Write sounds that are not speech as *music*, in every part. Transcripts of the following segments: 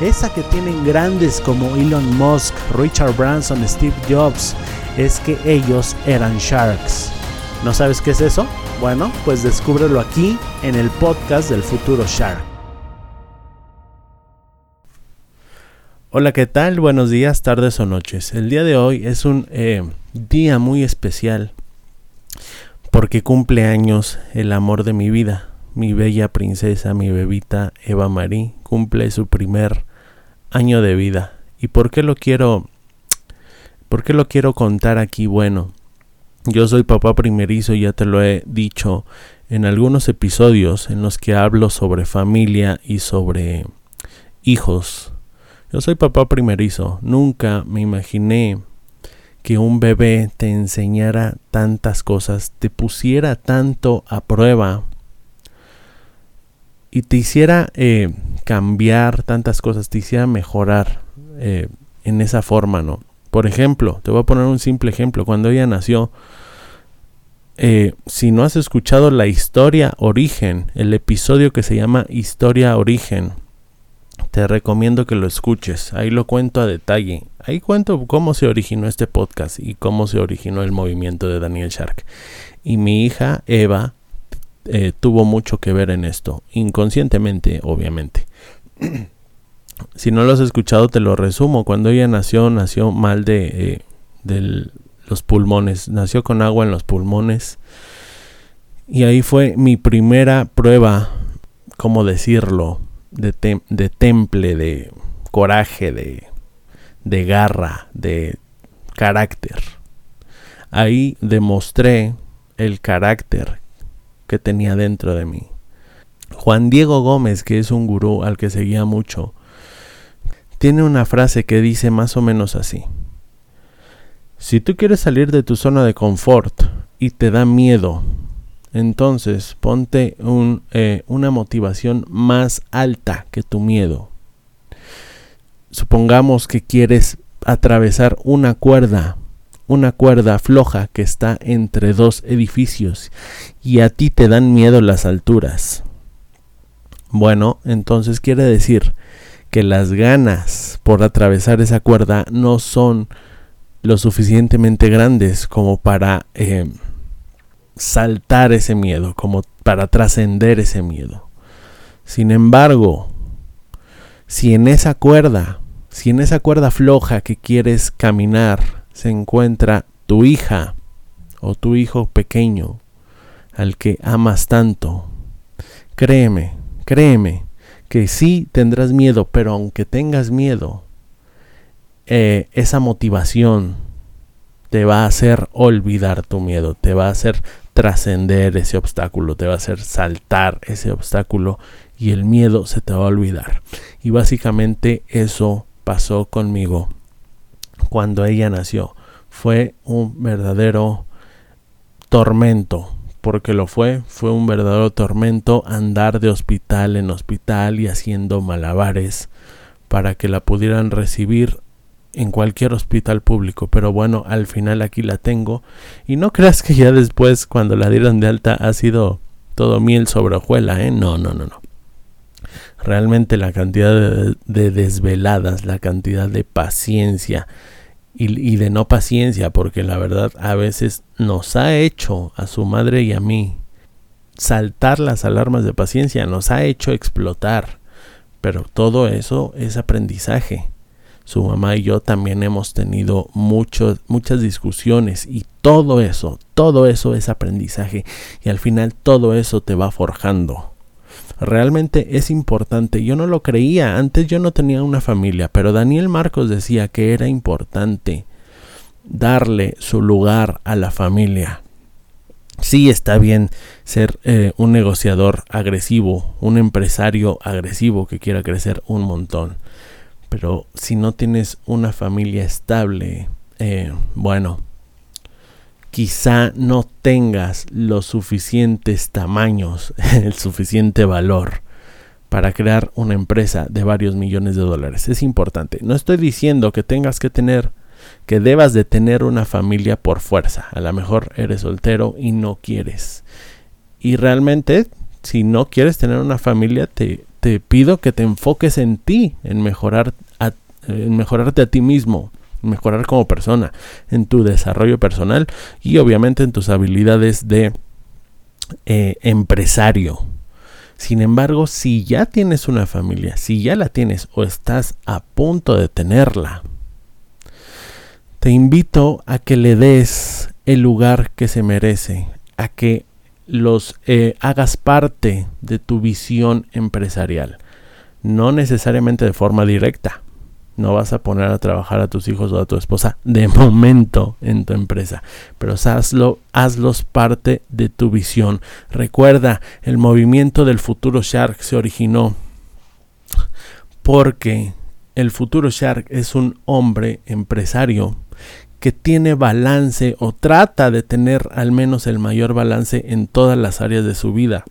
esa que tienen grandes como Elon Musk, Richard Branson, Steve Jobs, es que ellos eran sharks. ¿No sabes qué es eso? Bueno, pues descúbrelo aquí en el podcast del futuro Shark. Hola, ¿qué tal? Buenos días, tardes o noches. El día de hoy es un eh, día muy especial porque cumple años el amor de mi vida, mi bella princesa, mi bebita Eva Marie, cumple su primer año de vida. ¿Y por qué lo quiero por qué lo quiero contar aquí? Bueno, yo soy papá primerizo, ya te lo he dicho en algunos episodios en los que hablo sobre familia y sobre hijos. Yo soy papá primerizo, nunca me imaginé que un bebé te enseñara tantas cosas, te pusiera tanto a prueba y te hiciera eh, cambiar tantas cosas, te hiciera mejorar eh, en esa forma, ¿no? Por ejemplo, te voy a poner un simple ejemplo. Cuando ella nació, eh, si no has escuchado la historia origen, el episodio que se llama Historia Origen, te recomiendo que lo escuches. Ahí lo cuento a detalle. Ahí cuento cómo se originó este podcast y cómo se originó el movimiento de Daniel Shark. Y mi hija Eva eh, tuvo mucho que ver en esto, inconscientemente, obviamente. si no lo has escuchado, te lo resumo. Cuando ella nació, nació mal de, eh, los pulmones, nació con agua en los pulmones. Y ahí fue mi primera prueba, ¿cómo decirlo? De, de temple, de coraje, de, de garra, de carácter. Ahí demostré el carácter que tenía dentro de mí. Juan Diego Gómez, que es un gurú al que seguía mucho, tiene una frase que dice más o menos así. Si tú quieres salir de tu zona de confort y te da miedo, entonces ponte eh, una motivación más alta que tu miedo. Supongamos que quieres atravesar una cuerda una cuerda floja que está entre dos edificios y a ti te dan miedo las alturas. Bueno, entonces quiere decir que las ganas por atravesar esa cuerda no son lo suficientemente grandes como para eh, saltar ese miedo, como para trascender ese miedo. Sin embargo, si en esa cuerda, si en esa cuerda floja que quieres caminar, se encuentra tu hija o tu hijo pequeño al que amas tanto. Créeme, créeme que sí tendrás miedo, pero aunque tengas miedo, eh, esa motivación te va a hacer olvidar tu miedo, te va a hacer trascender ese obstáculo, te va a hacer saltar ese obstáculo y el miedo se te va a olvidar. Y básicamente eso pasó conmigo cuando ella nació. Fue un verdadero tormento, porque lo fue, fue un verdadero tormento andar de hospital en hospital y haciendo malabares para que la pudieran recibir en cualquier hospital público, pero bueno, al final aquí la tengo y no creas que ya después cuando la dieron de alta ha sido todo miel sobre hojuela, ¿eh? No, no, no, no. Realmente la cantidad de desveladas, la cantidad de paciencia, y, de no paciencia, porque la verdad a veces nos ha hecho a su madre y a mí saltar las alarmas de paciencia, nos ha hecho explotar. Pero todo eso es aprendizaje. su mamá y yo también hemos tenido muchas discusiones y todo eso, todo eso es aprendizaje y al final todo eso te va forjando. Realmente es importante. Yo no lo creía. Antes yo no tenía una familia, pero Daniel Marcos decía que era importante darle su lugar a la familia. Sí está bien ser eh, un negociador agresivo, un empresario agresivo que quiera crecer un montón. Pero si no tienes una familia estable, eh, bueno, quizá no tengas los suficientes tamaños, *laughs* el suficiente valor para crear una empresa de varios millones de dólares. Es importante. No estoy diciendo que tengas que tener, que debas de tener una familia por fuerza. A lo mejor eres soltero y no quieres. Y realmente, si no quieres tener una familia, te, te pido que te enfoques en ti, en mejorar, en mejorarte a ti mismo mejorar como persona, en tu desarrollo personal y obviamente en tus habilidades de eh, empresario. Sin embargo, si ya tienes una familia, si ya la tienes o estás a punto de tenerla, te invito a que le des el lugar que se merece, a que los eh, hagas parte de tu visión empresarial. No necesariamente de forma directa, no vas a poner a trabajar a tus hijos o a tu esposa de momento en tu empresa, pero hazlo, hazlos parte de tu visión. Recuerda, el movimiento del futuro Shark se originó porque el futuro Shark es un hombre empresario que tiene balance o trata de tener al menos el mayor balance en todas las áreas de su vida.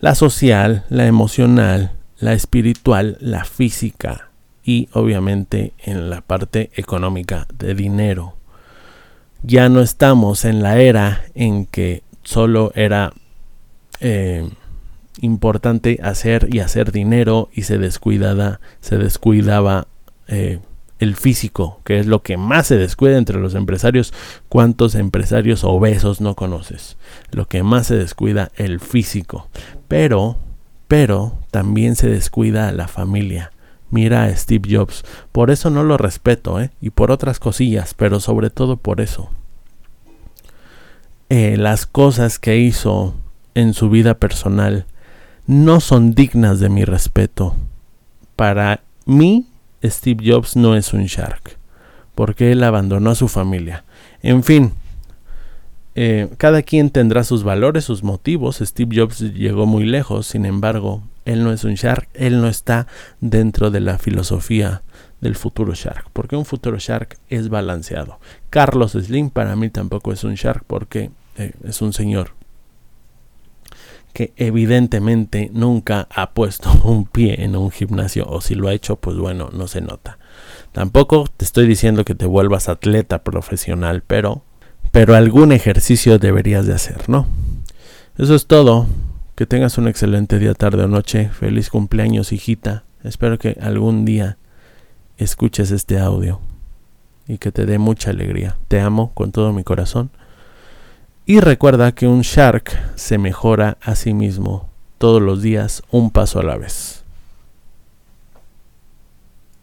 La social, la emocional, la espiritual, la física, y obviamente en la parte económica de dinero. Ya no estamos en la era en que solo era eh, importante hacer y hacer dinero y se descuidaba, se descuidaba eh, el físico, que es lo que más se descuida entre los empresarios. ¿Cuántos empresarios obesos no conoces? Lo que más se descuida el físico. Pero, pero también se descuida la familia mira a Steve Jobs. Por eso no lo respeto, ¿eh? Y por otras cosillas, pero sobre todo por eso. Eh, las cosas que hizo en su vida personal no son dignas de mi respeto. Para mí, Steve Jobs no es un shark, porque él abandonó a su familia. En fin, eh, cada quien tendrá sus valores, sus motivos. Steve Jobs llegó muy lejos, sin embargo, él no es un Shark, él no está dentro de la filosofía del futuro Shark, porque un futuro Shark es balanceado. Carlos Slim para mí tampoco es un Shark porque eh, es un señor que evidentemente nunca ha puesto *laughs* un pie en un gimnasio o si lo ha hecho pues bueno no se nota. Tampoco te estoy diciendo que te vuelvas atleta profesional, pero pero algún ejercicio deberías de hacer, ¿no? Eso es todo. Que tengas un excelente día, tarde o noche. Feliz cumpleaños, hijita. Espero que algún día escuches este audio y que te dé mucha alegría. Te amo con todo mi corazón. Y recuerda que un shark se mejora a sí mismo todos los días un paso a la vez.